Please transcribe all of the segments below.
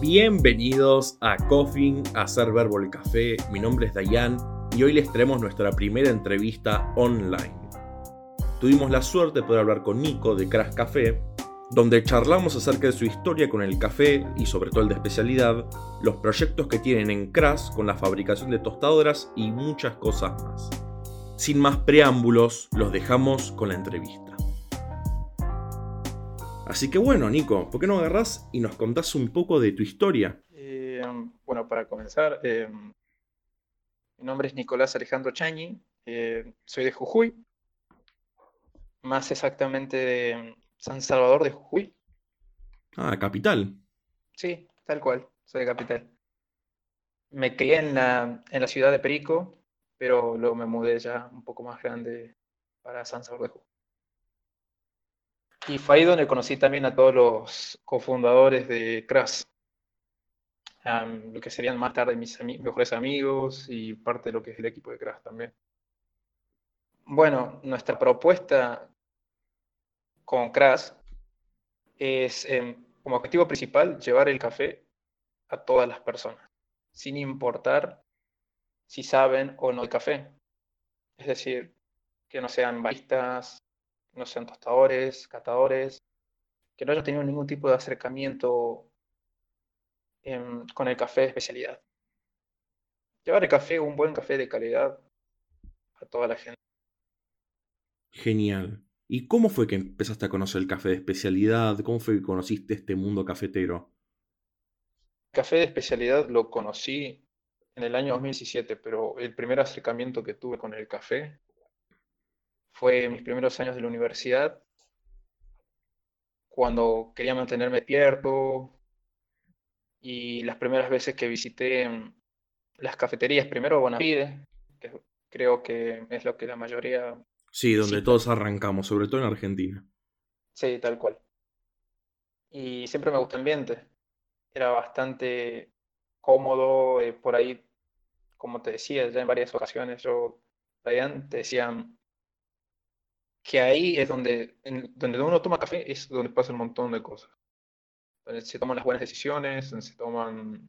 Bienvenidos a Coffin, a Hacer Verbo el Café. Mi nombre es Dayan y hoy les traemos nuestra primera entrevista online. Tuvimos la suerte de poder hablar con Nico de Crash Café, donde charlamos acerca de su historia con el café y sobre todo el de especialidad, los proyectos que tienen en Crash con la fabricación de tostadoras y muchas cosas más. Sin más preámbulos, los dejamos con la entrevista. Así que bueno, Nico, ¿por qué no agarrás y nos contás un poco de tu historia? Eh, bueno, para comenzar, eh, mi nombre es Nicolás Alejandro Chañi, eh, soy de Jujuy, más exactamente de San Salvador de Jujuy. Ah, capital. Sí, tal cual, soy de capital. Me crié en la, en la ciudad de Perico, pero luego me mudé ya un poco más grande para San Salvador de Jujuy. Y fue ahí donde conocí también a todos los cofundadores de Crash. lo que serían más tarde mis mejores amigos y parte de lo que es el equipo de Crash también. Bueno, nuestra propuesta con Crash es em, como objetivo principal llevar el café a todas las personas, sin importar si saben o no el café. Es decir, que no sean baristas, no sean tostadores, catadores, que no hayan tenido ningún tipo de acercamiento con el café de especialidad. Llevar el café, un buen café de calidad, a toda la gente. Genial. ¿Y cómo fue que empezaste a conocer el café de especialidad? ¿Cómo fue que conociste este mundo cafetero? El café de especialidad lo conocí en el año 2017, pero el primer acercamiento que tuve con el café fue mis primeros años de la universidad, cuando quería mantenerme despierto y las primeras veces que visité mm, las cafeterías, primero Bonafide, que creo que es lo que la mayoría... Sí, donde todos arrancamos, sobre todo en Argentina. Sí, tal cual. Y siempre me gustó el ambiente. Era bastante cómodo, eh, por ahí, como te decía, ya en varias ocasiones yo, Ryan, te decían, que ahí es donde, donde uno toma café, es donde pasa un montón de cosas. Donde se toman las buenas decisiones, donde se toman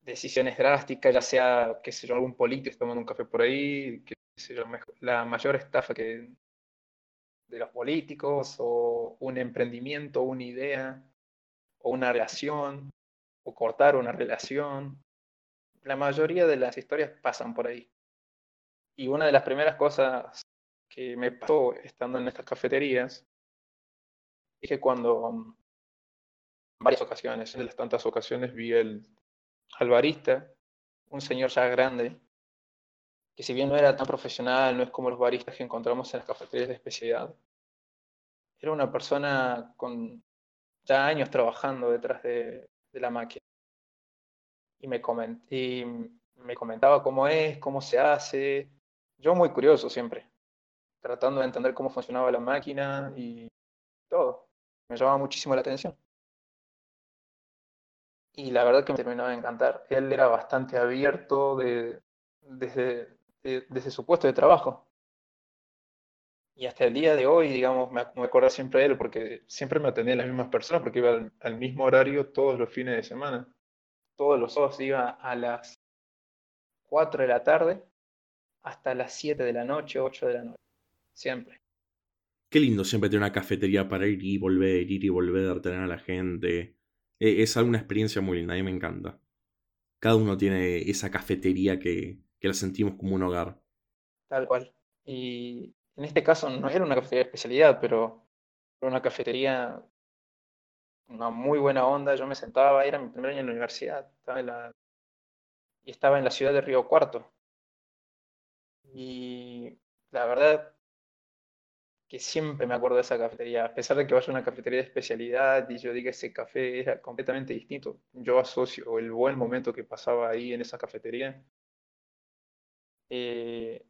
decisiones drásticas, ya sea, qué sé yo, algún político tomando un café por ahí, qué sé yo, la mayor estafa que de los políticos, o un emprendimiento, una idea, o una relación, o cortar una relación. La mayoría de las historias pasan por ahí. Y una de las primeras cosas que me pasó estando en estas cafeterías es que cuando en varias ocasiones, en las tantas ocasiones, vi el, al barista, un señor ya grande, que si bien no era tan profesional, no es como los baristas que encontramos en las cafeterías de especialidad, era una persona con ya años trabajando detrás de, la máquina. Y me, y me comentaba cómo es, cómo se hace. Yo muy curioso siempre tratando de entender cómo funcionaba la máquina y todo. Me llamaba muchísimo la atención. Y la verdad que me terminaba de encantar. Él era bastante abierto de, desde, desde su puesto de trabajo. Y hasta el día de hoy, digamos, me, me acuerdo siempre de él porque siempre me atendía las mismas personas porque iba al, al mismo horario todos los fines de semana. Todos los sábados iba a las 4 de la tarde hasta las 7 de la noche, 8 de la noche siempre. Qué lindo siempre tener una cafetería para ir y volver, ir y volver, tener a la gente. E, es alguna experiencia muy linda, a mí me encanta. Cada uno tiene esa cafetería que, que la sentimos como un hogar. Tal cual. Y en este caso no era una cafetería de especialidad, pero era una cafetería, una muy buena onda. Yo me sentaba, era mi primer año en la universidad, estaba en la, y estaba en la ciudad de Río Cuarto. Y la verdad, que siempre me acuerdo de esa cafetería, a pesar de que vaya a una cafetería de especialidad y yo diga ese café era completamente distinto. Yo asocio el buen momento que pasaba ahí en esa cafetería eh,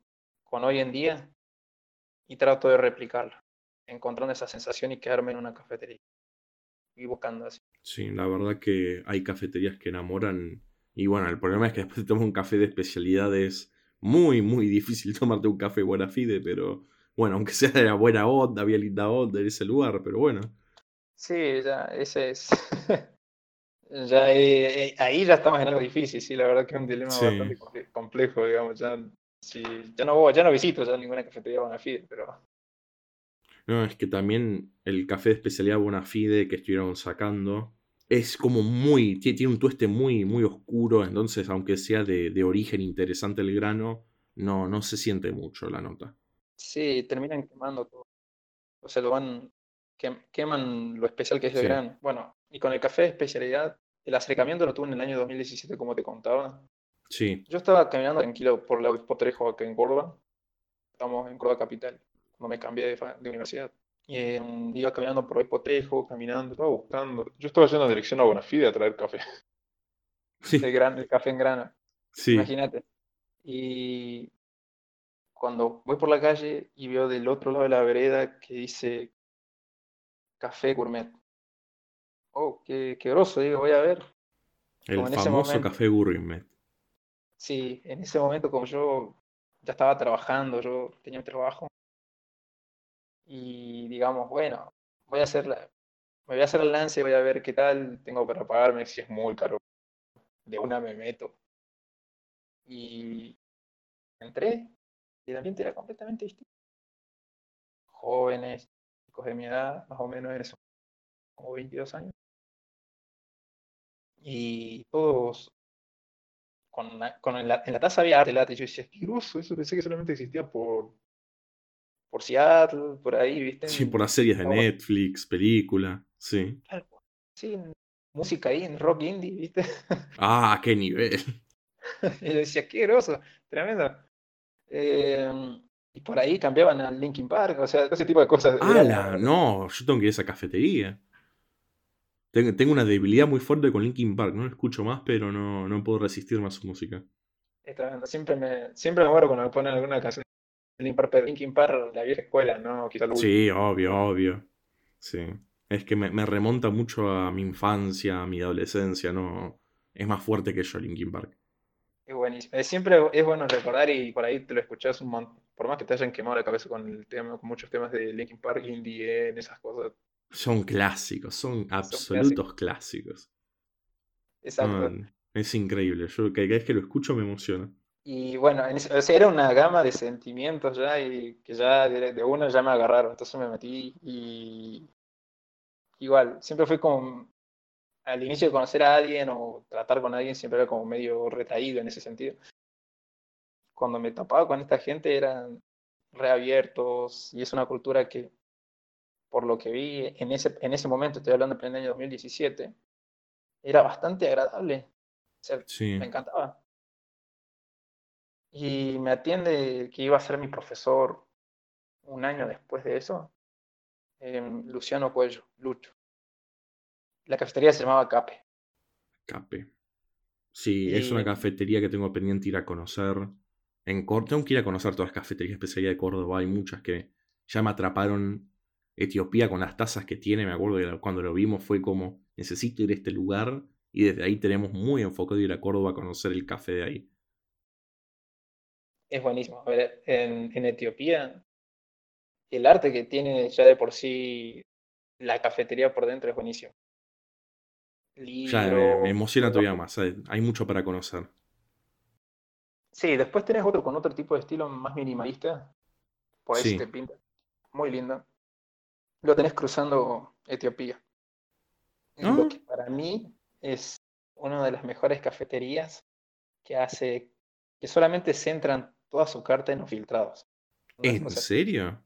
con hoy en día y trato de replicarlo, encontrando esa sensación y quedarme en una cafetería y buscando así. Sí, la verdad que hay cafeterías que enamoran y bueno, el problema es que después de tomar un café de especialidad es muy, muy difícil tomarte un café buena fide, pero bueno, aunque sea de la buena onda, había linda onda en ese lugar, pero bueno. Sí, ya, ese es. Ya, eh, eh, ahí ya estamos en algo difícil, sí, la verdad que es un dilema bastante complejo, digamos. Ya, ya, no, ya no visito ya ninguna cafetería Bonafide, pero. No, es que también el café de especialidad Bonafide que estuvieron sacando es como muy. Tiene un tueste muy, muy oscuro, entonces, aunque sea de, de origen interesante el grano, no, no se siente mucho la nota. Sí, terminan quemando todo. O sea, lo van. queman lo especial que es el grano. Bueno, y con el café de especialidad, el acercamiento lo tuve en el año 2017, como te contaba. Sí. Yo estaba caminando tranquilo por la Potrejo acá en Córdoba. Estamos en Córdoba Capital, cuando me cambié de, universidad. Y em, iba caminando por Potrejo, caminando, estaba buscando. Yo estaba yendo en dirección a Bonafide a traer café. Sí. El, gran, el café en grana. Sí. Imagínate. Y cuando voy por la calle y veo del otro lado de la vereda que dice café gourmet oh, qué, qué groso, digo, voy a ver. El famoso café gourmet. Sí, en ese momento como yo ya estaba trabajando, yo tenía un trabajo y digamos, bueno, voy a hacer la, me voy a hacer el lance, voy a ver qué tal tengo para pagarme, si es muy caro. De una me meto. Y entré el ambiente era completamente distinto. Jóvenes, chicos de mi edad, más o menos en eso, como 22 años y todos con, con en, la, taza había arte late. Yo decía, qué groso, eso pensé que solamente existía por, por Seattle, por ahí, ¿viste? Sí, por las series de Netflix, película, sí. Sí, música ahí, en rock indie, ¿viste? Ah, qué nivel. y yo decía, qué groso, tremendo. Em, y por ahí cambiaban al Linkin Park, o sea, ese tipo de cosas. ¡Hala! No, yo tengo que ir a esa cafetería. Tengo, una debilidad muy fuerte con Linkin Park, no lo escucho más, pero no, no puedo resistir más su música. Siempre me, siempre me muero cuando me ponen alguna canción de Linkin Park, Linkin Park, la vieja escuela, ¿no? sí, obvio, obvio. Sí. Es que me, remonta mucho a mi infancia, a mi adolescencia, ¿no? Es más fuerte que yo, Linkin Park. Es buenísimo. siempre es bueno recordar y por ahí te lo escuchás un montón. Por más que te hayan quemado la cabeza con el tema, con muchos temas de Linkin Park, Indie, en esas cosas, son clásicos, son absolutos clásicos. Exacto. es increíble. Yo cada vez que lo escucho me emociona. Y bueno, era una gama de sentimientos ya y que ya de, de uno ya me agarraron. Entonces me metí y igual, siempre fui como al inicio de conocer a alguien o tratar con alguien siempre era como medio retraído en ese sentido. Cuando me topaba con esta gente eran reabiertos y es una cultura que por lo que vi en ese, en ese momento, estoy hablando en el año 2017, era bastante agradable. Me encantaba. Y me atiende que iba a ser mi profesor un año después de eso, em, Luciano Cuello, Lucho. La cafetería se llamaba Cape. Cape. Sí, es una cafetería que tengo pendiente ir a conocer. En Córdoba, tengo que ir a conocer todas las cafeterías especiales de Córdoba. Hay muchas que ya me atraparon Etiopía con las tazas que tiene, me acuerdo que cuando lo vimos fue como, necesito ir a este lugar y desde ahí tenemos muy enfocado ir a Córdoba a conocer el café de ahí. Es buenísimo. A ver, en, Etiopía, el arte que tiene ya de por sí la cafetería por dentro es buenísimo. Ya, me, emociona todavía más, hay mucho para conocer. Sí, después tenés otro con otro tipo de estilo más minimalista. Por ahí te pinta. Muy lindo lo tenés cruzando Etiopía. Lo ah. que para mí es una de las mejores cafeterías que hace que solamente centran toda su carta en los filtrados. ¿En serio?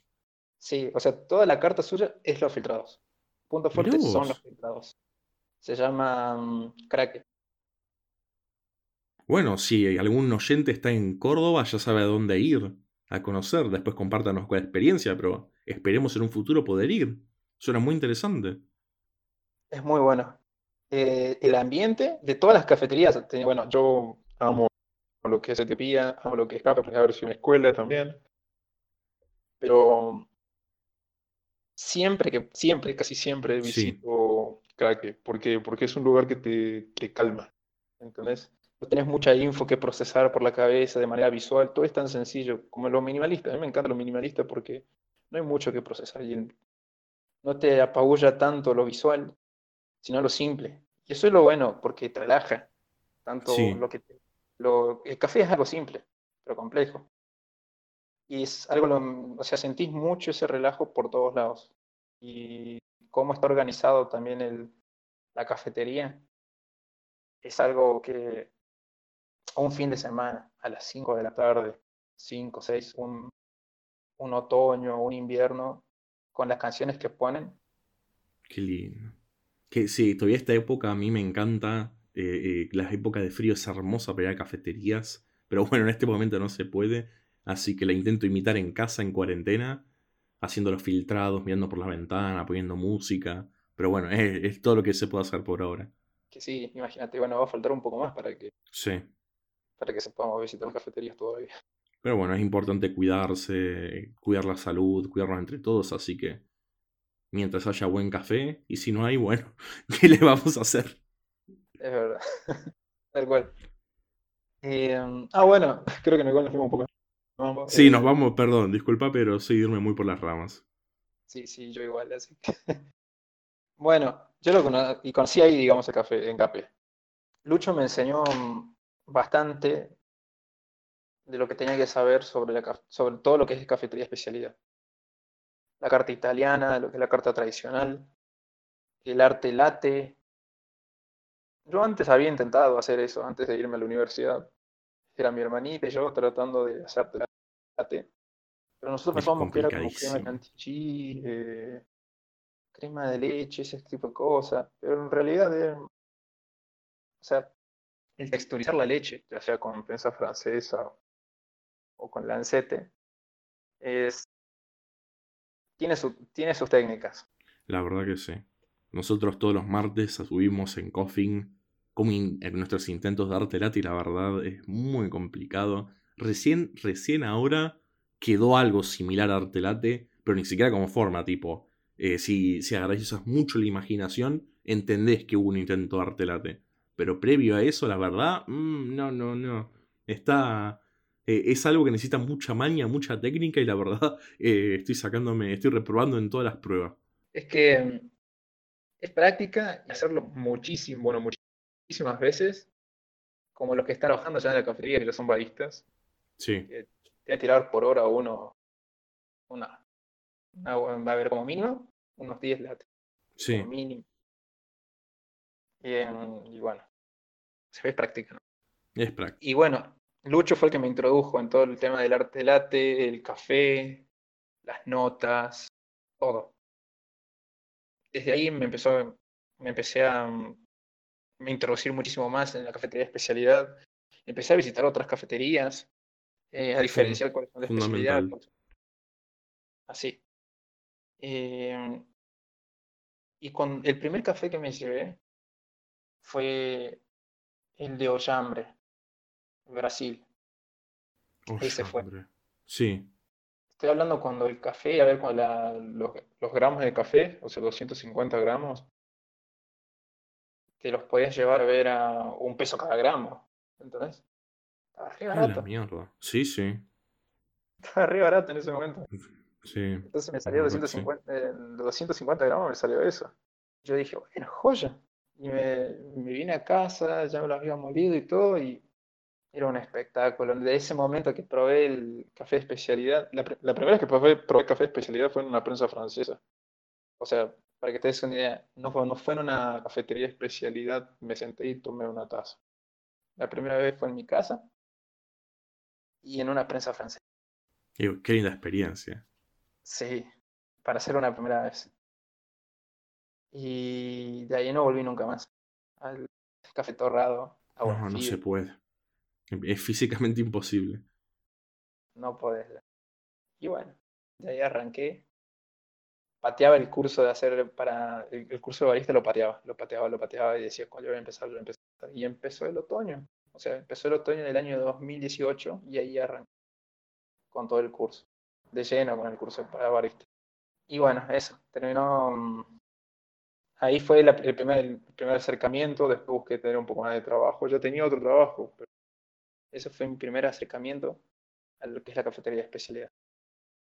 Sí, o sea, toda la carta suya es los filtrados. Punto fuerte son los filtrados. Se llama um, Bueno, si algún oyente está en Córdoba, ya sabe a dónde ir a conocer. Después compártanos con la experiencia, pero esperemos en un futuro poder ir. Suena muy interesante. Es muy bueno. Eh, el ambiente de todas las cafeterías. Bueno, yo amo lo que es Etiopía, amo lo que es Café, porque a ver si una escuela también. Pero siempre, que siempre, casi siempre visito sí. Porque, porque es un lugar que te, te calma. ¿Entendés? No tenés mucha info que procesar por la cabeza de manera visual, todo es tan sencillo como lo minimalista. A mí me encanta lo minimalista porque no hay mucho que procesar y no te apabulla tanto lo visual, sino lo simple. Y eso es lo bueno, porque te relaja. Tanto lo que lo, el café es algo simple, pero complejo. Y es algo, o sea, sentís mucho ese relajo por todos lados. Y cómo está organizado también el, la cafetería es algo que un fin de semana, a las 5 de la tarde, 5, 6, un, un otoño, un invierno, con las canciones que ponen. Qué lindo. Que sí, todavía esta época a mí me encanta. Eh, eh, las épocas de frío es hermosa para ir a cafeterías. Pero bueno, en este momento no se puede. Así que la intento imitar en casa en cuarentena. Haciendo los filtrados, mirando por la ventana, poniendo música. Pero bueno, es, es todo lo que se puede hacer por ahora. Que sí, imagínate, bueno, va a faltar un poco más para que. Sí. Para que se podamos visitar cafeterías todavía. Pero bueno, es importante cuidarse, cuidar la salud, cuidarnos entre todos, así que mientras haya buen café, y si no hay, bueno, ¿qué le vamos a hacer? Es verdad. Tal cual. Em, ah, bueno, creo que nos fuimos un poco. Sí, nos eh, vamos, perdón, disculpa, pero sí irme muy por las ramas. Sí, sí, yo igual, así que. bueno, yo lo conocí, y conocí ahí, digamos, el café, en Cape. Lucho me enseñó bastante de lo que tenía que saber sobre, la, sobre todo lo que es cafetería especialidad. La carta italiana, lo que es la carta tradicional, el arte latte. Yo antes había intentado hacer eso, antes de irme a la universidad. Era mi hermanita y yo tratando de hacer. Pero nosotros pensábamos que era como crema cantichí, eh, crema de leche, ese tipo de cosas. Pero en realidad, eh, o sea, el texturizar la leche, ya sea con prensa francesa o con lancete, es, tiene, su, tiene sus técnicas. La verdad que sí. Nosotros todos los martes subimos en Coffin como en nuestros intentos de arte y la verdad es muy complicado. Recién, recién ahora quedó algo similar a Artelate, pero ni siquiera como forma, tipo, eh, si, si mucho la imaginación, entendés que hubo un intento de Artelate. Pero previo a eso, la verdad, mm, no, no, no. Está, eh, es algo que necesita mucha maña, mucha técnica y la verdad eh, estoy sacándome, estoy reprobando en todas las pruebas. Es que mm, es práctica y hacerlo muchísimo, bueno, muchísimas veces, como los que están trabajando ya en la cafetería, que ya son baristas. Sí. te voy a tirar por hora uno, una, va a haber como mínimo unos 10 lates. Sí. mínimo. Y, y, bueno, se ve práctica. Es práctica. Y bueno, Lucho fue el que me introdujo en todo el tema del arte late, el café, las notas, todo. Desde ahí me empezó, me empecé a me introducir muchísimo más en la cafetería de especialidad. Empecé a visitar otras cafeterías, eh, a diferenciar cuáles son de especialidad. Pues. Así. Eh, y con el primer café que me llevé fue el de Ollambre Brasil. Ese fue. Sí. Estoy hablando cuando el café, a ver, con los, gramos de café, o sea, 250 gramos, te los podías llevar a ver a un peso cada gramo. ¿Entendés? Estaba re barato. mierda. Sí, sí. Estaba re barato en ese momento. Sí. Entonces me salió 250, eh, 250 gramos, me salió eso. Yo dije, bueno, joya. Y me, me vine a casa, ya me lo había molido y todo, y era un espectáculo. De ese momento que probé el café de especialidad, la, primera vez que probé, probé café de especialidad fue en una prensa francesa. O sea, para que te des una idea, no fue, no fue en una cafetería de especialidad, me senté y tomé una taza. La primera vez fue en mi casa y en una prensa francesa. Qué linda experiencia. Sí, para hacer una primera vez. Y de ahí no volví nunca más. Al café torrado. No, no se puede. Es físicamente imposible. No podés. Y bueno, de ahí arranqué. Pateaba el curso de hacer para. El, curso de barista lo pateaba, lo pateaba, lo pateaba y decía, cuando yo voy a empezar, yo voy a empezar. Y empezó el otoño. O sea, empezó el otoño del año 2018 y ahí arranqué con todo el curso. De lleno con el curso para barista. Y bueno, eso. Terminó. Mm, ahí fue el, primer, el primer acercamiento. Después busqué tener un poco más de trabajo. Yo tenía otro trabajo, pero ese fue mi primer acercamiento a lo que es la cafetería de especialidad.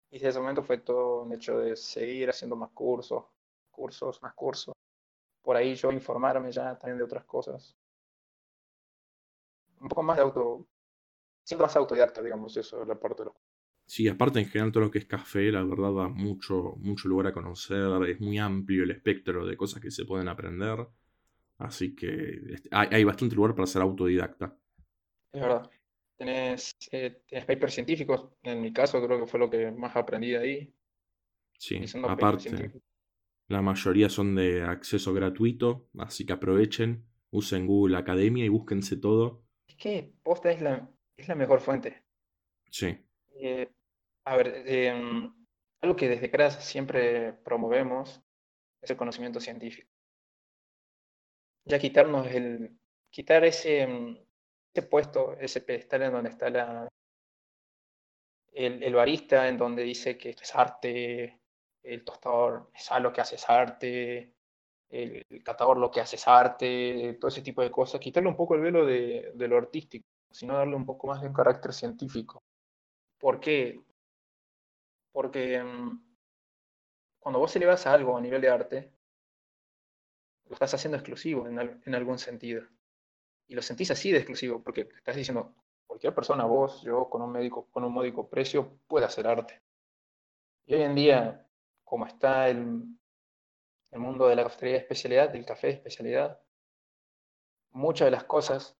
Y desde ese momento fue todo un hecho de seguir haciendo más cursos, cursos, más cursos. por ahí yo informarme ya también de otras cosas. Un poco más de auto, siento más autodidacta, digamos, eso, la parte de los Sí, aparte en general todo lo que es café, la verdad da mucho, mucho lugar a conocer, es muy amplio el espectro de cosas que se pueden aprender, así que este, hay, bastante lugar para ser autodidacta. Es verdad. Tenés, eh, papers científicos, en mi caso creo que fue lo que más aprendí ahí. Sí, aparte, la mayoría son de acceso gratuito, así que aprovechen, usen Google Academia y búsquense todo. Es que Posta es la, es la mejor fuente. Sí. Eh, a ver, em, algo que desde CRAS siempre promovemos es el conocimiento científico. Ya quitarnos el, quitar ese, em, ese puesto, ese pedestal en donde está la, el, el, barista, en donde dice que esto es arte, el tostador es algo que hace es arte, el, catador lo que hace es arte, todo ese tipo de cosas, quitarle un poco el velo de, de lo artístico, sino darle un poco más de carácter científico. ¿Por qué? Porque mm, cuando vos elevas a algo a nivel de arte, lo estás haciendo exclusivo en, algún sentido. Y lo sentís así de exclusivo, porque estás diciendo, cualquier persona, vos, yo, con un, médico, con un módico precio, puede hacer arte. Y hoy en día, como está el, el mundo de la cafetería de especialidad, del café de especialidad, muchas de las cosas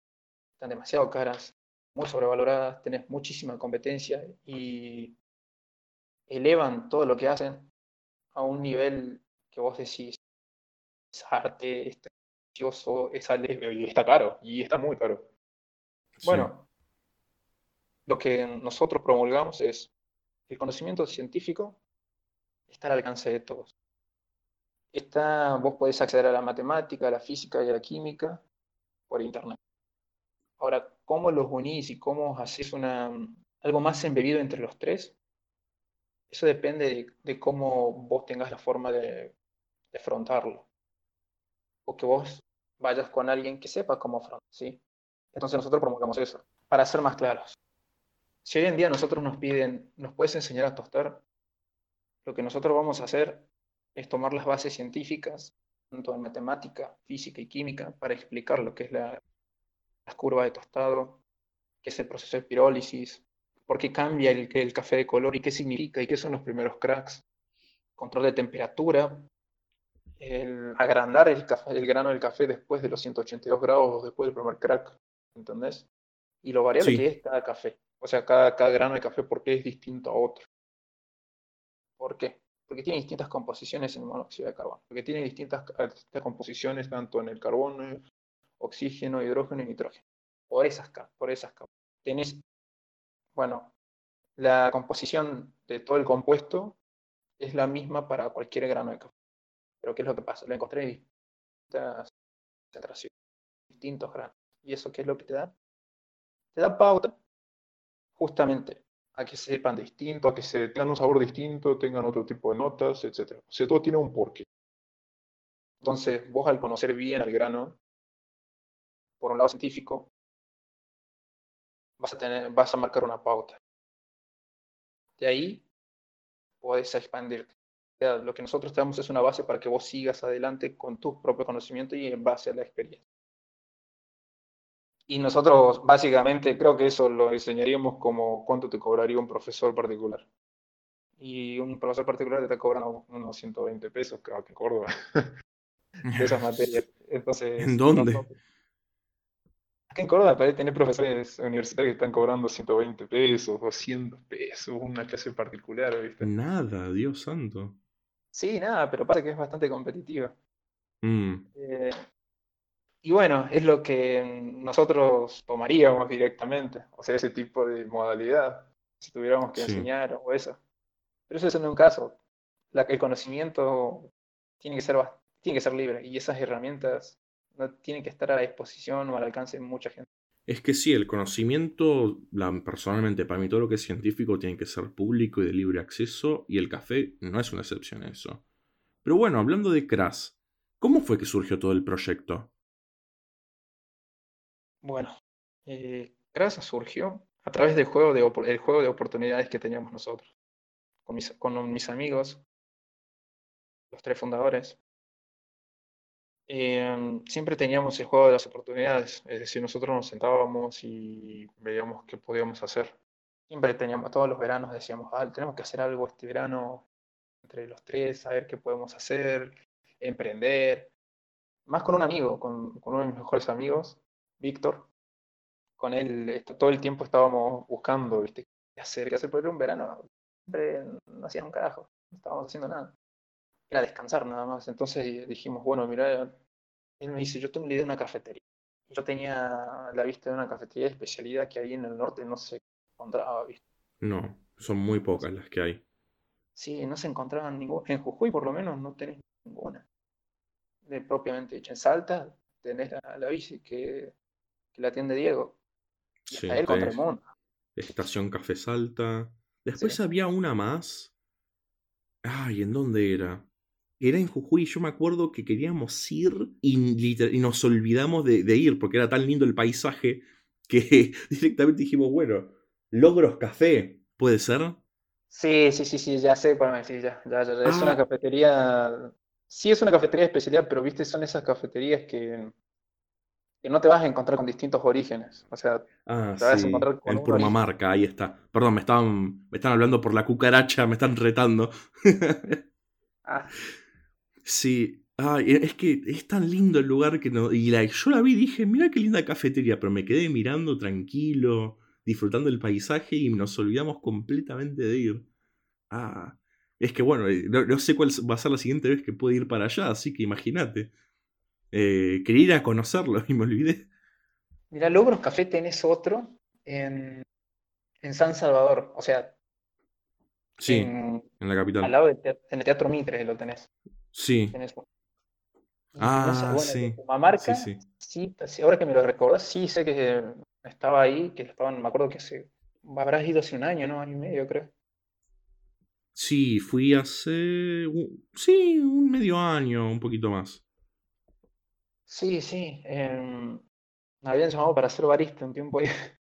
están demasiado caras, muy sobrevaloradas, tenés muchísima competencia y elevan todo lo que hacen a un nivel que vos decís, es arte, es precioso, es y está caro, y está muy caro. Bueno, lo que nosotros promulgamos es el conocimiento científico está al alcance de todos. Está, vos podés acceder a la matemática, a la física y a la química por internet. Ahora, ¿cómo los unís y cómo haces una, algo más embebido entre los tres? Eso depende de, cómo vos tengas la forma de, afrontarlo. O que vos vayas con alguien que sepa cómo afrontar, ¿sí? Entonces nosotros promovemos eso, para ser más claros. Si hoy en día nosotros nos piden, ¿nos puedes enseñar a tostar? Lo que nosotros vamos a hacer es tomar las bases científicas, tanto en matemática, física y química, para explicar lo que es la, la curva de tostado, qué es el proceso de pirólisis, por qué cambia el, el café de color y qué significa y qué son los primeros cracks, control de temperatura, el agrandar el, café, el grano del café después de los 182 grados, después del primer crack, ¿entendés? Y lo variable que es cada café, o sea, cada, cada grano de café, por qué es distinto a otro. ¿Por qué? Porque tiene distintas composiciones en monóxido de carbono, porque tiene distintas, distintas composiciones tanto en el carbono, oxígeno, hidrógeno y nitrógeno. Por esas, por esas capas. Tenés bueno, la composición de todo el compuesto es la misma para cualquier grano de café. Pero ¿qué es lo que pasa? Lo encontré en distintas concentraciones, distintos granos. ¿Y eso qué es lo que te da? Te da pauta justamente a que sepan distinto, a que se tengan un sabor distinto, tengan otro tipo de notas, etc. O sea, todo tiene un porqué. Entonces, vos al conocer bien al grano, por un lado científico, vas a, tener, vas a marcar una pauta. De ahí puedes expandirte. Lo que nosotros te damos es una base para que vos sigas adelante con tu propio conocimiento y en base a la experiencia. Y nosotros básicamente creo que eso lo enseñaríamos como cuánto te cobraría un profesor particular. Y un profesor particular te está cobrando unos 120 pesos, creo que en Córdoba, de esas materias. Entonces, ¿En dónde? Acá en Córdoba parece tener profesores universitarios que están cobrando 120 pesos, 200 pesos, una clase particular, ¿viste? Nada, Dios santo. Sí, nada, pero pasa que es bastante competitiva. Mm. Eh, y bueno, es lo que nosotros tomaríamos directamente, o sea, ese tipo de modalidad, si tuviéramos que enseñar o eso. Pero eso es en un caso. La, el conocimiento tiene que, ser, tiene que ser libre y esas herramientas no tiene que estar a la disposición o al alcance de mucha gente. Es que sí, el conocimiento, personalmente, para mí todo lo que es científico tiene que ser público y de libre acceso, y el café no es una excepción a eso. Pero bueno, hablando de CRAS, ¿cómo fue que surgió todo el proyecto? Bueno, eh, CRAS surgió a través del juego de, oportunidades que teníamos nosotros, con mis, con mis amigos, los tres fundadores, eh, siempre teníamos el juego de las oportunidades, es decir, nosotros nos sentábamos y veíamos qué podíamos hacer. Siempre teníamos, todos los veranos decíamos, ah, tenemos que hacer algo este verano entre los tres, saber qué podemos hacer, emprender. Más con un amigo, con, con uno de mis mejores amigos, Víctor. Con él esto- todo el tiempo estábamos buscando, ¿viste? ¿Qué hacer? ¿Qué hacer? Porque era un verano, siempre no hacían un carajo, no estábamos haciendo nada. Era descansar nada más. Entonces dijimos, bueno, mira, él me dice, yo tengo la idea de una cafetería. Yo tenía la vista de una cafetería de especialidad que ahí en el norte no se encontraba, ¿viste? No, son muy pocas las que hay. Sí, no se encontraban ninguna. En Jujuy por lo menos no tenés ninguna. De propiamente dicha. En Salta tenés la, la bici que, que la atiende Diego. Y Sí, él contra el mundo. Estación Café Salta. Después Sí. había una más. Ay, ¿en dónde era? Era en Jujuy, yo me acuerdo que queríamos ir y, nos olvidamos de, de ir porque era tan lindo el paisaje que directamente dijimos, bueno, Logros Café, ¿puede ser? Sí, sí, sí, sí, ya sé ya, ya, ya, ya. Es una Ah, cafetería. Sí, es una cafetería de especialidad, pero viste, son esas cafeterías que, que no te vas a encontrar con distintos orígenes. O sea, ah, te vas a encontrar con en. Purmamarca, ahí está. Perdón, me estaban, me están hablando por la cucaracha, me están retando. Ah, Sí, ay, e- es que es tan lindo el lugar que no. Y la, yo la vi y dije, mira qué linda cafetería, pero me quedé mirando tranquilo, disfrutando del paisaje y nos olvidamos completamente de ir. Ah, es que bueno, eh, no, no sé cuál va a ser la siguiente vez que pueda ir para allá, así que imagínate. Eh, quería ir a conocerlo y me olvidé. mira, Logros Café tenés otro en, en San Salvador. O sea, Sí, en, en la al capital. lado del teatro, en el Teatro Mitre lo tenés. Sí. tenés Ah, de sí. Pumamarca, sí. sí, sí, ahora que me lo recordás, sí sé que estaba ahí, que estaban, me acuerdo que hace, habrás ido hace un año, ¿no? Año y medio, creo. Sí, fui hace. Sí, un medio año, un poquito más. Sí, sí. em, me habían llamado para ser barista un tiempo ahí.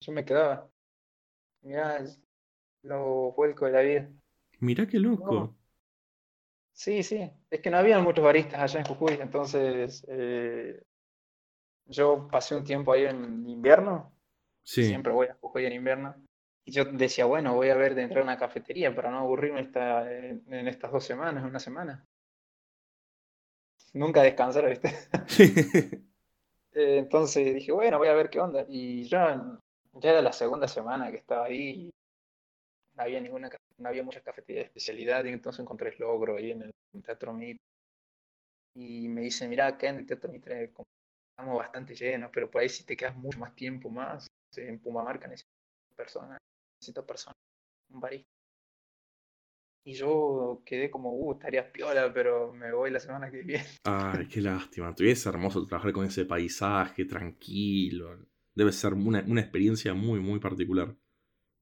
Yo me quedaba. Mirá, los vuelcos de la vida. Mirá qué No, loco. sí, sí. Es que no había muchos baristas allá en Jujuy, entonces eh, yo pasé un tiempo ahí en invierno. Sí. Siempre voy a Jujuy en invierno. Y yo decía, bueno, voy a ver de entrar a una cafetería para no aburrirme esta, en, en estas dos semanas, una semana. Nunca descansar, ¿viste? Eh, Entonces dije, bueno, voy a ver qué onda. Y ya, ya era la segunda semana que estaba ahí. y No había ninguna, no había muchas cafeterías de especialidad. Y entonces encontré el logro ahí en el Teatro Mitre. Y me dice, mira, acá en el Teatro Mitre como estamos bastante llenos, pero por ahí si te quedas mucho más tiempo más, en Pumamarca necesito personas, necesito personas, un barista. Y yo quedé como, uh, estaría piola, pero me voy la semana que viene. Ay, qué lástima. Tuviese hermoso trabajar con ese paisaje tranquilo. Debe ser una, una experiencia muy, muy particular.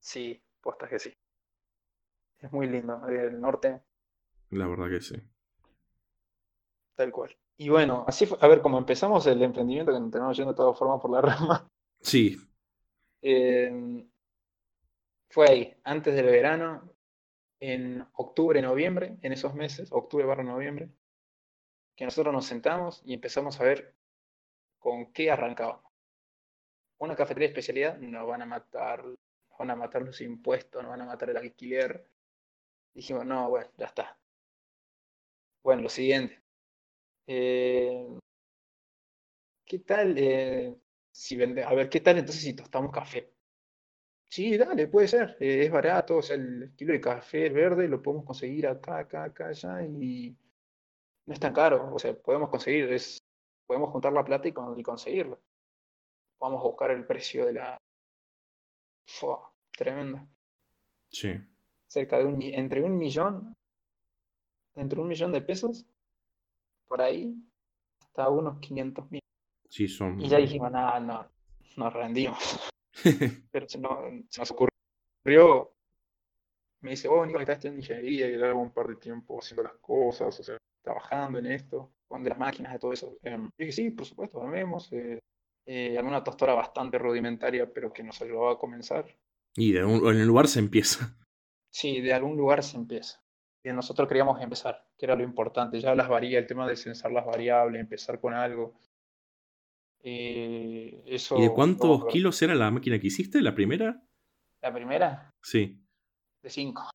Sí, postas que sí. Es muy lindo. El norte, La verdad que sí. tal cual. Y bueno, así fue. A ver, como empezamos el emprendimiento, que nos terminamos yendo de todas formas por la rama, Sí, eh, fue ahí, antes del verano, en octubre, noviembre, en esos meses, octubre barra noviembre, que nosotros nos sentamos y empezamos a ver con qué arrancábamos. Una cafetería de especialidad, nos van a matar, nos van a matar los impuestos, nos van a matar el alquiler. Dijimos, no, bueno, ya está. Bueno, lo siguiente. eh, ¿qué tal eh, si vende, a ver, ¿qué tal entonces si tostamos café? Sí, dale, puede ser, eh, es barato, o sea, el kilo de café verde lo podemos conseguir acá, acá, acá, allá y no es tan caro, o sea, podemos conseguir, es, podemos juntar la plata y, con- y conseguirlo. Vamos a buscar el precio de la... Fua, tremendo. sí. Cerca de un, mi- entre un millón, entre un millón de pesos, por ahí, hasta unos 500 mil. Sí, son. Y ya dijimos, nada, no, nos rendimos. Pero se nos, se nos ocurrió, me dice, oh, Nico, que estás estudiando ingeniería y llevo un par de tiempo haciendo las cosas, o sea, trabajando en esto, con de las máquinas, de todo eso. Em, yo dije, sí, por supuesto, armemos. Eh, eh, alguna tostora bastante rudimentaria, pero que nos ayudaba a comenzar. Y de un- en el lugar se empieza. Sí, de algún lugar se empieza. Y nosotros queríamos empezar, que era lo importante. Ya las variables, el tema de censar las variables, empezar con algo. Eh, eso, ¿Y de cuántos kilos era la máquina que hiciste, la primera? ¿La primera? Sí. De 5.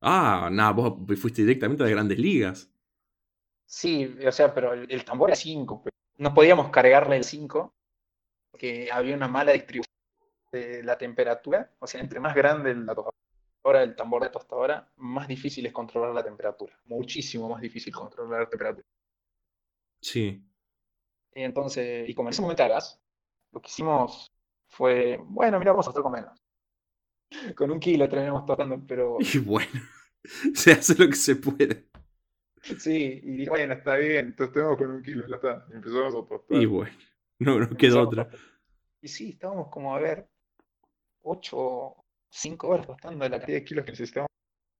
Ah, nada, vos fuiste directamente a grandes ligas. Sí, o sea, pero el, tambor era 5. No podíamos cargarle el 5 porque había una mala distribución de la temperatura. O sea, entre más grande la tostadora, el tambor de tostadora, más difícil es controlar la temperatura. Muchísimo más difícil controlar la temperatura. Sí. Y entonces, y como en ese momento gas, lo que hicimos fue, bueno, mira, vamos a hacer con menos. Con un kilo terminamos tostando, pero... Y bueno, se hace lo que se puede. Sí, y bueno, está bien, tostemos con un kilo, ya está. Empezamos a tostar. Y bueno, no, no quedó otra. Y sí, estábamos como a ver, 8, 5 horas tostando la cantidad de kilos que necesitábamos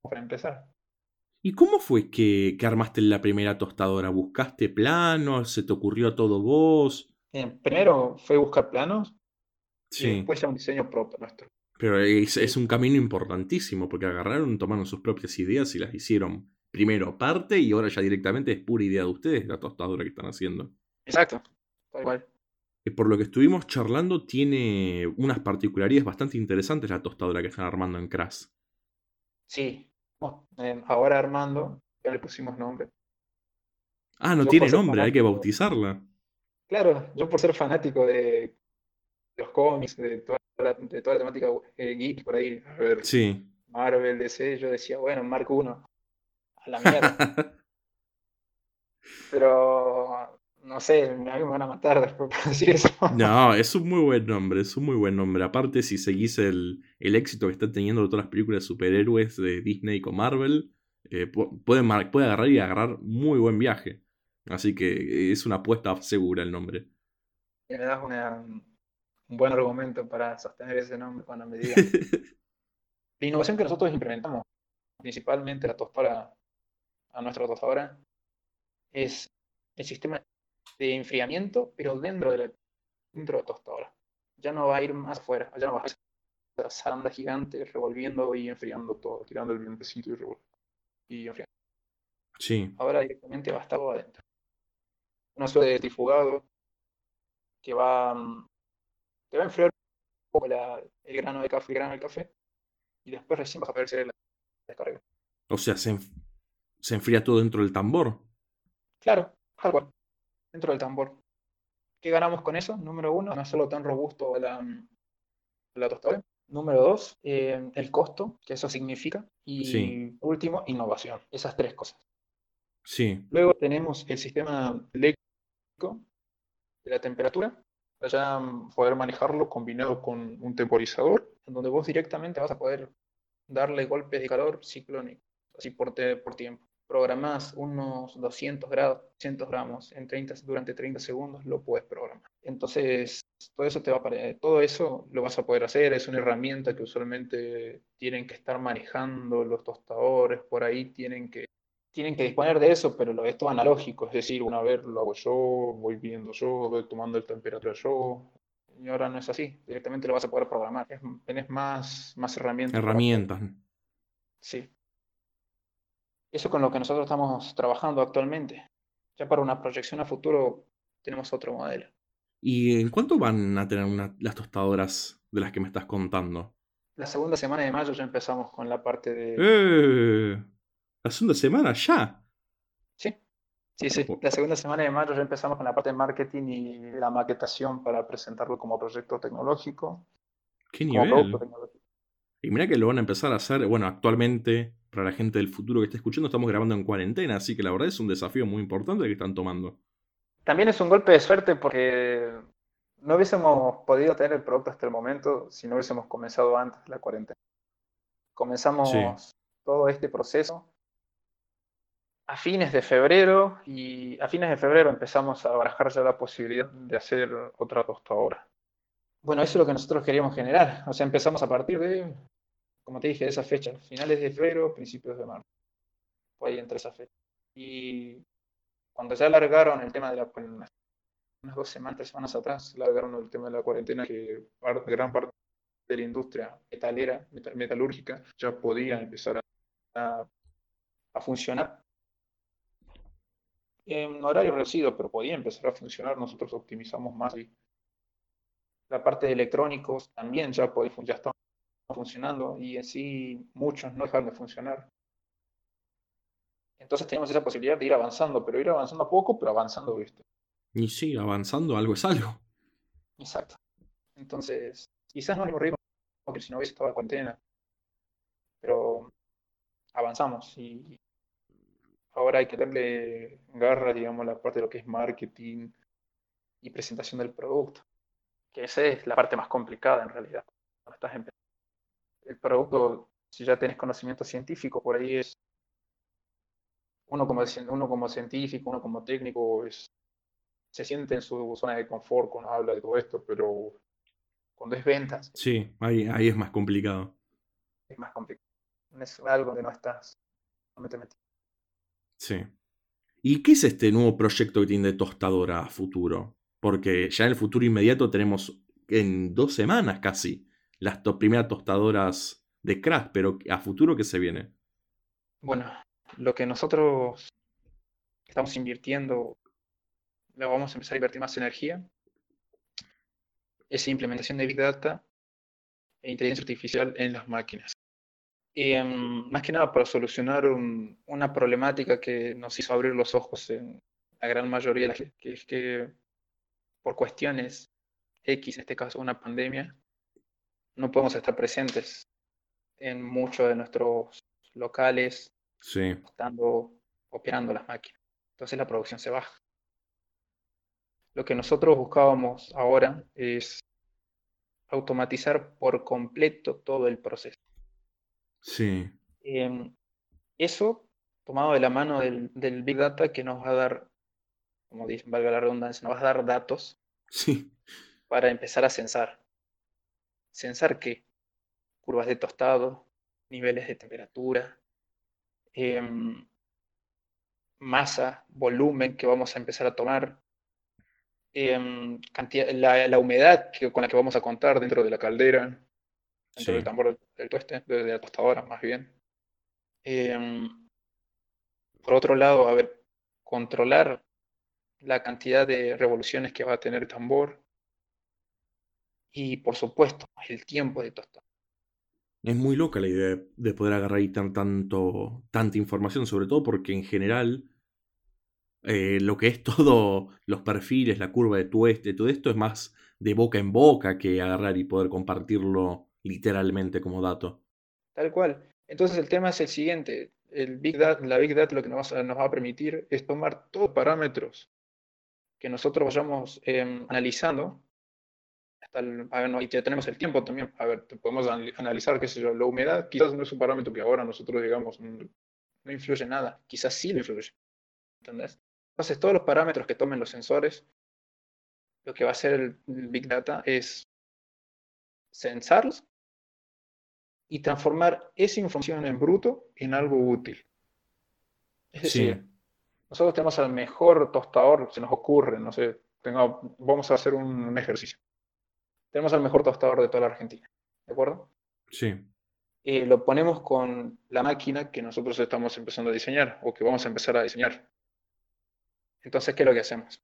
para empezar. ¿Y cómo fue que, armaste la primera tostadora? ¿Buscaste planos? ¿Se te ocurrió todo vos? primero fue buscar planos sí. y después ya un diseño propio nuestro. Pero es, un camino importantísimo porque agarraron, tomaron sus propias ideas y las hicieron primero parte y ahora ya directamente es pura idea de ustedes la tostadora que están haciendo. Exacto, tal cual. Por lo que estuvimos charlando, tiene unas particularidades bastante interesantes la tostadora que están armando en Crash. Sí, ahora Armando, ya le pusimos nombre. Ah, no tiene nombre, hay que bautizarla. Claro, yo por ser fanático de los cómics, de toda la, de toda la temática eh, geek por ahí, a ver, sí. Marvel, DC, yo decía, bueno, Mark 1, a la mierda. Pero no sé, me van a matar después por decir eso. No, es un muy buen nombre, es un muy buen nombre. Aparte, si seguís el, el éxito que están teniendo todas las películas de superhéroes de Disney con Marvel, eh, puede, puede agarrar y agarrar muy buen viaje. Así que es una apuesta segura el nombre. Y me das un buen argumento para sostener ese nombre cuando me digan. la innovación que nosotros implementamos, principalmente la tostadora, a nuestra tostadora, es el sistema de enfriamiento, pero dentro de la, dentro de la tostadora. Ya no va a ir más afuera, ya no va a ser esa zaranda gigante revolviendo y enfriando todo, tirando el vientecito y, y enfriando. Sí. Ahora directamente va a estar adentro. Una suerte de trifugado que va, mm, te va a enfriar un poco el grano de café, el grano del café, y después recién vas a hacer la descarga. O sea, se, se enfría todo dentro del tambor. Claro, tal cual dentro del tambor. ¿Qué ganamos con eso? Número uno, no hacerlo tan robusto la, la tostadora. Número dos, eh, el costo, que eso significa. Y último, innovación. Esas tres cosas. Sí. Luego tenemos el sistema eléctrico de la temperatura. Allá poder manejarlo combinado con un temporizador, en donde vos directamente vas a poder darle golpes de calor ciclónicos, así por, por tiempo programás unos 200 grados, 200 gramos en 30, durante 30 segundos, lo puedes programar. Entonces, todo eso, te va a, todo eso lo vas a poder hacer, es una herramienta que usualmente tienen que estar manejando los tostadores, por ahí tienen que, tienen que disponer de eso, pero lo es todo analógico, es decir, una vez lo hago yo, voy viendo yo, voy tomando la temperatura yo, y ahora no es así, directamente lo vas a poder programar, tienes más, más herramientas. Herramientas. Sí. Eso con lo que nosotros estamos trabajando actualmente. Ya para una proyección a futuro tenemos otro modelo. ¿Y en cuánto van a tener las tostadoras de las que me estás contando? La segunda semana de mayo ya empezamos con la parte de... ¡Eh! ¿La segunda semana ya? Sí, sí, sí. La segunda semana de mayo ya empezamos con la parte de marketing y la maquetación para presentarlo como proyecto tecnológico. ¿Qué nivel? Y mira que lo van a empezar a hacer, bueno, actualmente para la gente del futuro que está escuchando, estamos grabando en cuarentena, así que la verdad es un desafío muy importante que están tomando. También es un golpe de suerte porque no hubiésemos podido tener el producto hasta el momento si no hubiésemos comenzado antes la cuarentena. Comenzamos todo este proceso a fines de febrero y a fines de febrero empezamos a barajar ya la posibilidad de hacer otra tostadora. Bueno, eso es lo que nosotros queríamos generar. O sea, empezamos a partir de como te dije, de esa fecha, finales de febrero, principios de marzo. Fue ahí entre esa fecha. Y cuando ya alargaron el tema de la unas, unas dos semanas, tres semanas atrás, alargaron el tema de la cuarentena, que gran parte de la industria metalera, metalúrgica, ya podía empezar a, a funcionar en horario reducido, pero podía empezar a funcionar. Nosotros optimizamos más y la parte de electrónicos también ya, puede, ya funcionando y en sí muchos no dejan de funcionar. Entonces tenemos esa posibilidad de ir avanzando, pero ir avanzando a poco, pero avanzando, ¿viste? Y sí, avanzando, algo es algo. Exacto. Entonces, quizás no ritmo, porque si no hubiese estado en cuarentena, pero avanzamos y ahora hay que darle garra, digamos, a la parte de lo que es marketing y presentación del producto, que esa es la parte más complicada en realidad. estás El producto, si ya tienes conocimiento científico, por ahí es uno como, uno como científico, uno como técnico, es, se siente en su zona de confort cuando habla de todo esto, pero cuando es ventas. Sí, ahí, ahí es más complicado. Es más complicado. Es algo que no estás. No te Sí. ¿Y qué es este nuevo proyecto que tiene de tostadora a futuro? Porque ya en el futuro inmediato tenemos en dos semanas casi las primeras tostadoras de Crash, pero a futuro ¿qué se viene? Bueno, lo que nosotros estamos invirtiendo, lo vamos a empezar a invertir más energía, es implementación de Big Data e inteligencia artificial en las máquinas. Y, em, más que nada para solucionar una problemática que nos hizo abrir los ojos en la gran mayoría de la gente, que es que por cuestiones X, en este caso una pandemia, no podemos estar presentes en muchos de nuestros locales, estando operando las máquinas. Entonces la producción se baja. Lo que nosotros buscábamos ahora es automatizar por completo todo el proceso. Sí. Em, eso tomado de la mano del, Big Data que nos va a dar, como dicen, valga la redundancia, nos va a dar datos sí. para empezar a censar. ¿Censar qué? Curvas de tostado, niveles de temperatura, em, masa, volumen que vamos a empezar a tomar, em, la, humedad con la que vamos a contar dentro de la caldera, dentro del tambor del tueste, de, la tostadora más bien. Em, por otro lado, a ver, controlar la cantidad de revoluciones que va a tener el tambor y, por supuesto, el tiempo de tostado. Es muy loca la idea de poder agarrar y tan, tanto, tanta información, sobre todo porque en general eh, lo que es todo los perfiles, la curva de tueste, todo esto es más de boca en boca que agarrar y poder compartirlo literalmente como dato. Tal cual. Entonces el tema es el siguiente. El Big Data, la Big Data lo que nos va, a, nos va a permitir es tomar todos los parámetros que nosotros vayamos em, analizando. Hasta a ver, y ya tenemos el tiempo también. A ver, podemos analizar, qué sé yo, la humedad quizás no es un parámetro que ahora nosotros digamos no influye nada. Quizás sí lo influye. ¿Entendés? Entonces todos los parámetros que tomen los sensores, lo que va a hacer el Big Data es censarlos y transformar esa información en bruto en algo útil. Es decir, nosotros tenemos al mejor tostador, se nos ocurre, no sé, vamos a hacer un, ejercicio. Tenemos al mejor tostador de toda la Argentina, ¿de acuerdo? Sí. Y lo ponemos con la máquina que nosotros estamos empezando a diseñar o que vamos a empezar a diseñar. Entonces, ¿qué es lo que hacemos?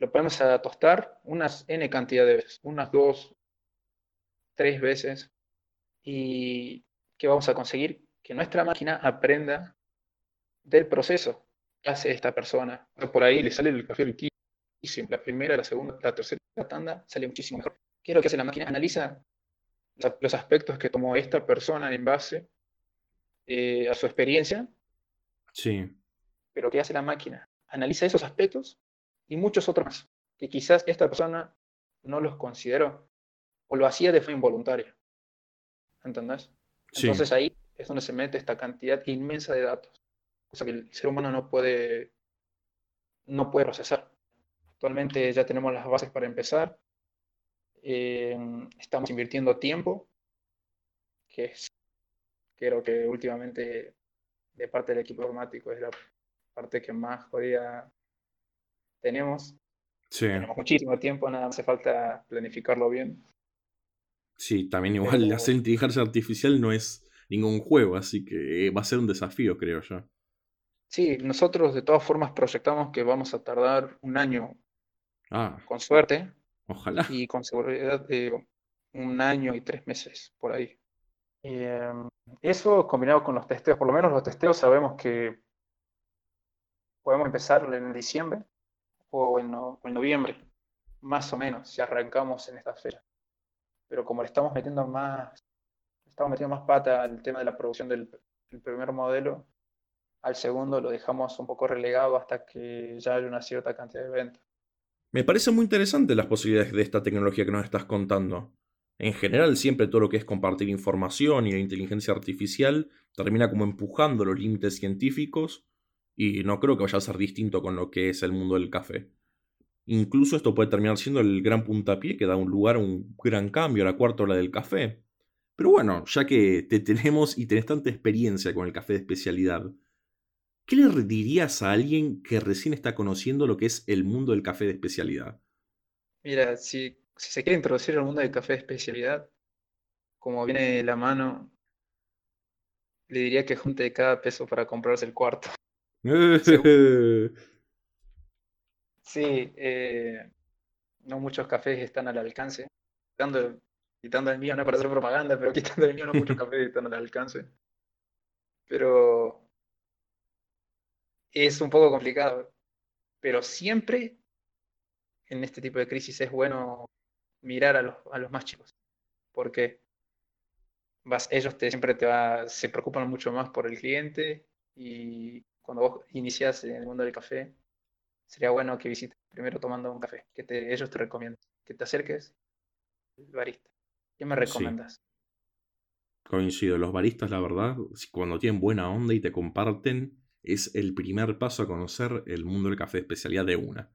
Lo ponemos a tostar unas n cantidad de veces, unas dos, tres veces ¿Y qué vamos a conseguir? Que nuestra máquina aprenda del proceso que hace esta persona. Por ahí le sale el café riquísimo. La primera, la segunda, la tercera tanda sale muchísimo mejor. ¿Qué es lo que hace la máquina? Analiza los aspectos que tomó esta persona en base eh, a su experiencia. Sí. Pero ¿qué hace la máquina? Analiza esos aspectos y muchos otros más, que quizás esta persona no los consideró o lo hacía de forma involuntaria. ¿entendés? Entonces ahí es donde se mete esta cantidad inmensa de datos, cosa que el ser humano no puede, no puede procesar. Actualmente ya tenemos las bases para empezar, eh, estamos invirtiendo tiempo, que es, creo que últimamente de parte del equipo informático es la parte que más jodida tenemos. Tenemos muchísimo tiempo, nada más hace falta planificarlo bien. Sí, también igual hacer inteligencia artificial no es ningún juego, así que va a ser un desafío, creo yo. Sí, nosotros de todas formas proyectamos que vamos a tardar un año, Ah, con suerte, ojalá. y con seguridad de un año y tres meses por ahí. Y, em, eso combinado con los testeos, por lo menos los testeos sabemos que podemos empezar en diciembre o en, no- en noviembre, más o menos, si arrancamos en esta fecha. Pero como le estamos metiendo más, estamos metiendo más pata al tema de la producción del, del primer modelo, al segundo lo dejamos un poco relegado hasta que ya haya una cierta cantidad de ventas. Me parecen muy interesantes las posibilidades de esta tecnología que nos estás contando. En general, siempre todo lo que es compartir información y la inteligencia artificial termina como empujando los límites científicos y no creo que vaya a ser distinto con lo que es el mundo del café. Incluso esto puede terminar siendo el gran puntapié que da un lugar a un gran cambio a la cuarta ola del café. Pero bueno, ya que te tenemos y tenés tanta experiencia con el café de especialidad, ¿qué le dirías a alguien que recién está conociendo lo que es el mundo del café de especialidad? Mira, si, si se quiere introducir al mundo del café de especialidad, como viene de la mano, le diría que junte cada peso para comprarse el cuarto. Sí, eh, no muchos cafés están al alcance. Quitando, quitando el mío, no es para hacer propaganda, pero quitando el mío, no muchos cafés están al alcance. Pero es un poco complicado. Pero siempre en este tipo de crisis es bueno mirar a los, a los más chicos. Porque vas, ellos te, siempre te va, se preocupan mucho más por el cliente y cuando vos inicias en el mundo del café, sería bueno que visites primero tomando un café, que te, ellos te recomiendan, que te acerques al barista. ¿Qué me Sí. recomiendas? Coincido, los baristas, la verdad, cuando tienen buena onda y te comparten, es el primer paso a conocer el mundo del café de especialidad de una.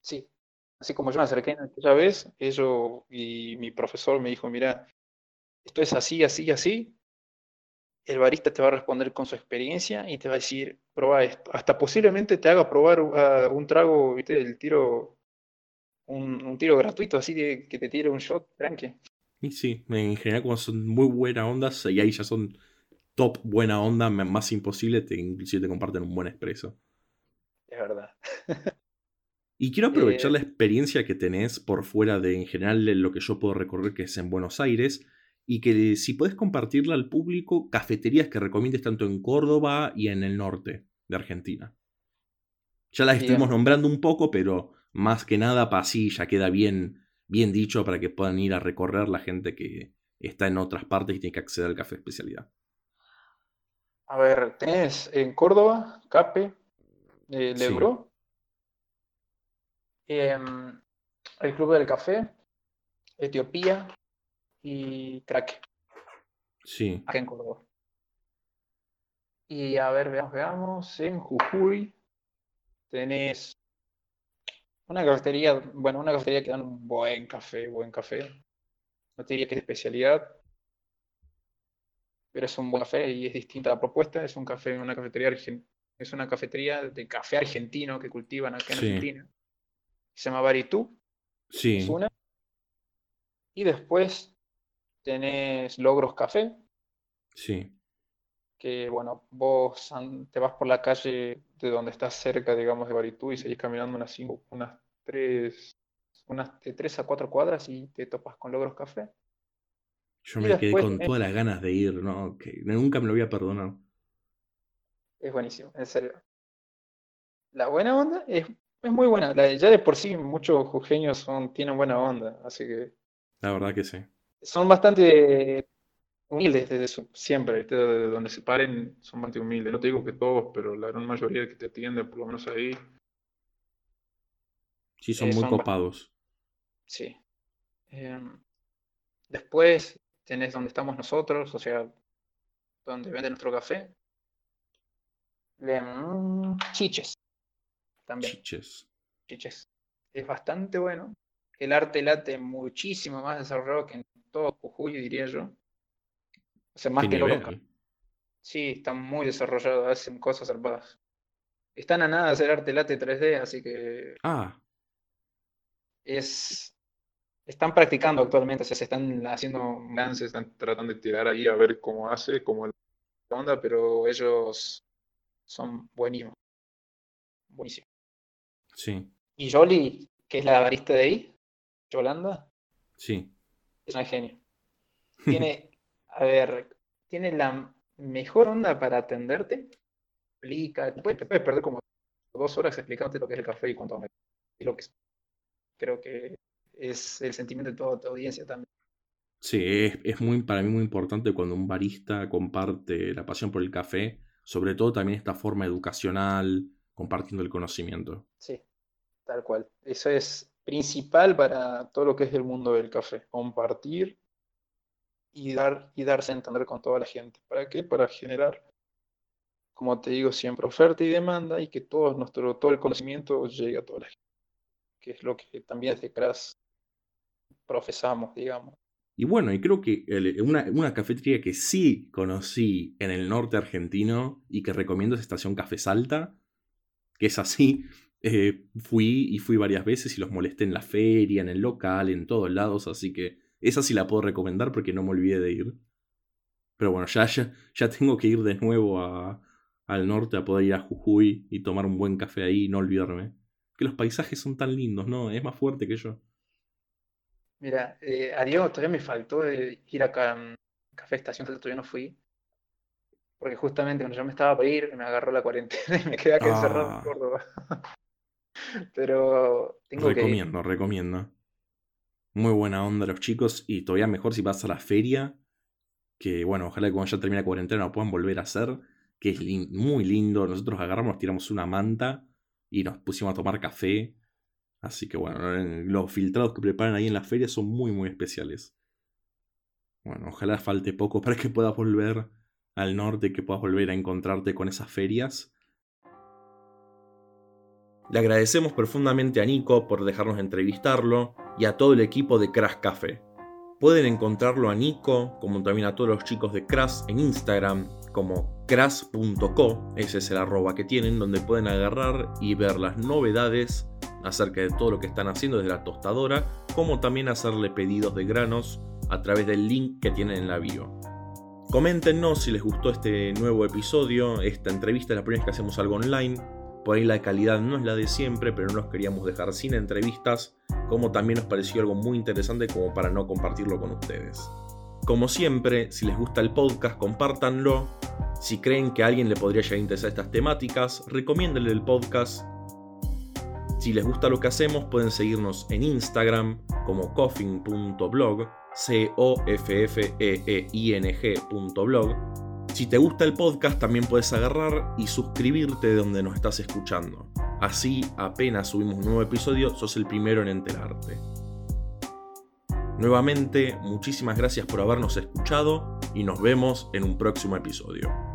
Sí, así como yo me acerqué aquella vez, ellos y mi profesor me dijo, mira, esto es así, así, así. El barista te va a responder con su experiencia y te va a decir, prueba esto. Hasta posiblemente te haga probar uh, un trago, viste, el tiro, un, un tiro gratuito, así de que te tire un shot, tranqui. Y sí, en general cuando son muy buena onda, y ahí ya son top buena onda, más imposible, te, inclusive te comparten un buen expreso. Es verdad. Y quiero aprovechar Eh, la experiencia que tenés por fuera de en general de lo que yo puedo recorrer, que es en Buenos Aires, y que si podés compartirla al público, cafeterías que recomiendes tanto en Córdoba y en el norte de Argentina. Ya las estuvimos nombrando un poco, pero más que nada para así ya queda bien, bien dicho para que puedan ir a recorrer la gente que está en otras partes y tiene que acceder al café de especialidad. A ver, tenés en Córdoba, Cape, eh, Sí, Lebro, em, el Club del Café, Etiopía y Crack, sí, acá en Córdoba. Y a ver, veamos, veamos, en Jujuy tenés una cafetería, bueno, una cafetería que dan un buen café, buen café. No te diría que es especialidad, pero es un buen café y es distinta la propuesta. Es un café, una cafetería es una cafetería de café argentino que cultivan acá en sí, Argentina. Se llama Baritú, es sí, una. Y después tenés Logros Café, sí, que bueno, vos te vas por la calle de donde estás cerca, digamos, de Baritú y seguís caminando unas cinco, unas tres, unas de tres a cuatro cuadras y te topas con Logros Café. Yo me quedé con todas las ganas de ir, ¿no? Que nunca me lo voy a perdonar. es buenísimo, en serio. La buena onda es, es muy buena. La, ya de por sí muchos jujeños son, tienen buena onda, así que La verdad que sí. son bastante humildes desde su- siempre, ¿viste? de donde se paren son bastante humildes. No te digo que todos, pero la gran mayoría que te atienden, por lo menos ahí, Sí, son eh, muy son copados. sí. Em, después tenés donde estamos nosotros, o sea, donde venden nuestro café. Mm, Chiches también, Chiches. Chiches. Es bastante bueno. El arte late muchísimo más desarrollado que en todo Jujuy, diría yo. O sea, más ¿Qué que Café. nivel? Sí, está muy desarrollado, hacen cosas zarpadas. Están a nada de hacer arte late 3D, así que Ah, es, están practicando actualmente, o sea, se están haciendo lances, están tratando de tirar ahí a ver cómo hace, cómo la onda, pero ellos son buenísimos. Buenísimos. Sí. Y Jolie, que es la barista de ahí, Yolanda, Sí. es una genio. Tiene, a ver, tiene la mejor onda para atenderte. Explica, te puedes, te puedes perder como dos horas explicándote lo que es el café y cuánto y lo que es. Creo que es el sentimiento de toda tu audiencia también. Sí, es, es muy, para mí muy importante cuando un barista comparte la pasión por el café, sobre todo también esta forma educacional, compartiendo el conocimiento. Sí, tal cual. Eso es principal para todo lo que es el mundo del café. Compartir y dar y darse a entender con toda la gente. ¿Para qué? Para generar, como te digo siempre, oferta y demanda y que todo nuestro todo el conocimiento llegue a toda la gente. Que es lo que también desde CRAS profesamos, digamos. Y bueno, y creo que una, una cafetería que sí conocí en el norte argentino y que recomiendo es Estación Café Salta, que es así. eh, fui y fui varias veces y los molesté en la feria, en el local, en todos lados, así que esa sí la puedo recomendar porque no me olvidé de ir. Pero bueno, ya, ya, ya tengo que ir de nuevo a- al norte a poder ir a Jujuy y tomar un buen café ahí y no olvidarme. Que los paisajes son tan lindos, ¿no? Es más fuerte que yo. Mira, eh, a Diego todavía me faltó de ir acá a Café Estación, todavía no fui. Porque justamente cuando yo me estaba por ir, me agarró la cuarentena y me quedé acá encerrado Ah. en Córdoba. Pero tengo que ir. Recomiendo, recomiendo. Muy buena onda los chicos y todavía mejor si vas a la feria. Que bueno, ojalá que cuando ya termine la cuarentena lo puedan volver a hacer. Que es muy lindo. Nosotros agarramos, tiramos una manta y nos pusimos a tomar café. Así que bueno, los filtrados que preparan ahí en la feria son muy, muy especiales. Bueno, ojalá falte poco para que puedas volver al norte, que puedas volver a encontrarte con esas ferias. Le agradecemos profundamente a Nico por dejarnos entrevistarlo y a todo el equipo de Crash Café. Pueden encontrarlo a Nico, como también a todos los chicos de Crash en Instagram, como crash.co, ese es el arroba que tienen, donde pueden agarrar y ver las novedades acerca de todo lo que están haciendo desde la tostadora, como también hacerle pedidos de granos a través del link que tienen en la bio. Coméntenos si les gustó este nuevo episodio, esta entrevista es la primera vez que hacemos algo online, por ahí la calidad no es la de siempre, pero no nos queríamos dejar sin entrevistas, como también nos pareció algo muy interesante como para no compartirlo con ustedes. Como siempre, si les gusta el podcast, compártanlo. Si creen que a alguien le podría llegar a interesar estas temáticas, recomiéndenle el podcast. Si les gusta lo que hacemos, pueden seguirnos en Instagram como coffin.blog, c o f f e e i n. Si te gusta el podcast, también puedes agarrar y suscribirte de donde nos estás escuchando. Así, apenas subimos un nuevo episodio, sos el primero en enterarte. Nuevamente, muchísimas gracias por habernos escuchado y nos vemos en un próximo episodio.